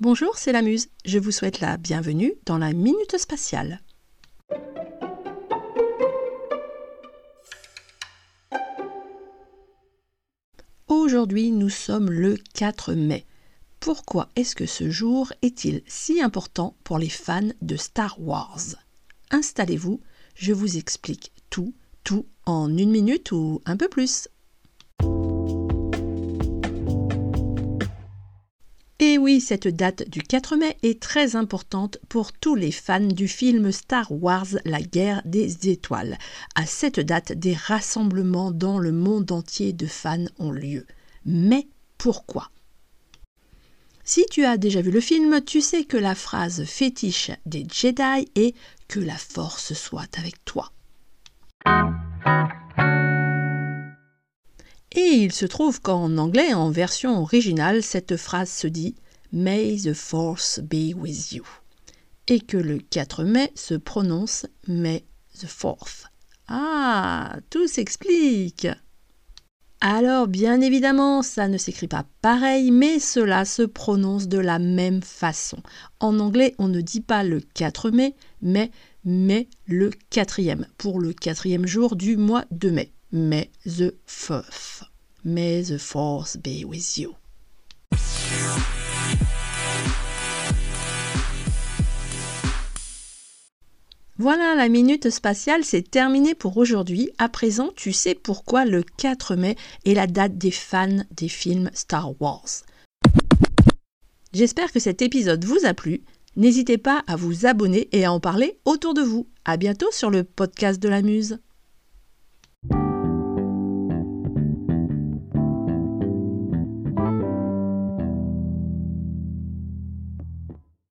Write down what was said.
Bonjour, c'est la Muse. Je vous souhaite la bienvenue dans la Minute Spatiale. Aujourd'hui, nous sommes le 4 mai. Pourquoi est-ce que ce jour est-il si important pour les fans de Star Wars? Installez-vous, je vous explique tout, tout en une minute ou un peu plus. Et oui, cette date du 4 mai est très importante pour tous les fans du film Star Wars La guerre des étoiles. À cette date, des rassemblements dans le monde entier de fans ont lieu. Mais pourquoi? Si tu as déjà vu le film, tu sais que la phrase fétiche des Jedi est Que la force soit avec toi. Il se trouve qu'en anglais, en version originale, cette phrase se dit May the force be with you. Et que le 4 mai se prononce May the fourth. Ah, tout s'explique. Alors, bien évidemment, ça ne s'écrit pas pareil, mais cela se prononce de la même façon. En anglais, on ne dit pas le 4 mai, mais mai le quatrième, pour le quatrième jour du mois de mai. May the fourth. May the force be with you. Voilà, la minute spatiale, c'est terminé pour aujourd'hui. À présent, tu sais pourquoi le 4 mai est la date des fans des films Star Wars. J'espère que cet épisode vous a plu. N'hésitez pas à vous abonner et à en parler autour de vous. À bientôt sur le podcast de la Muse.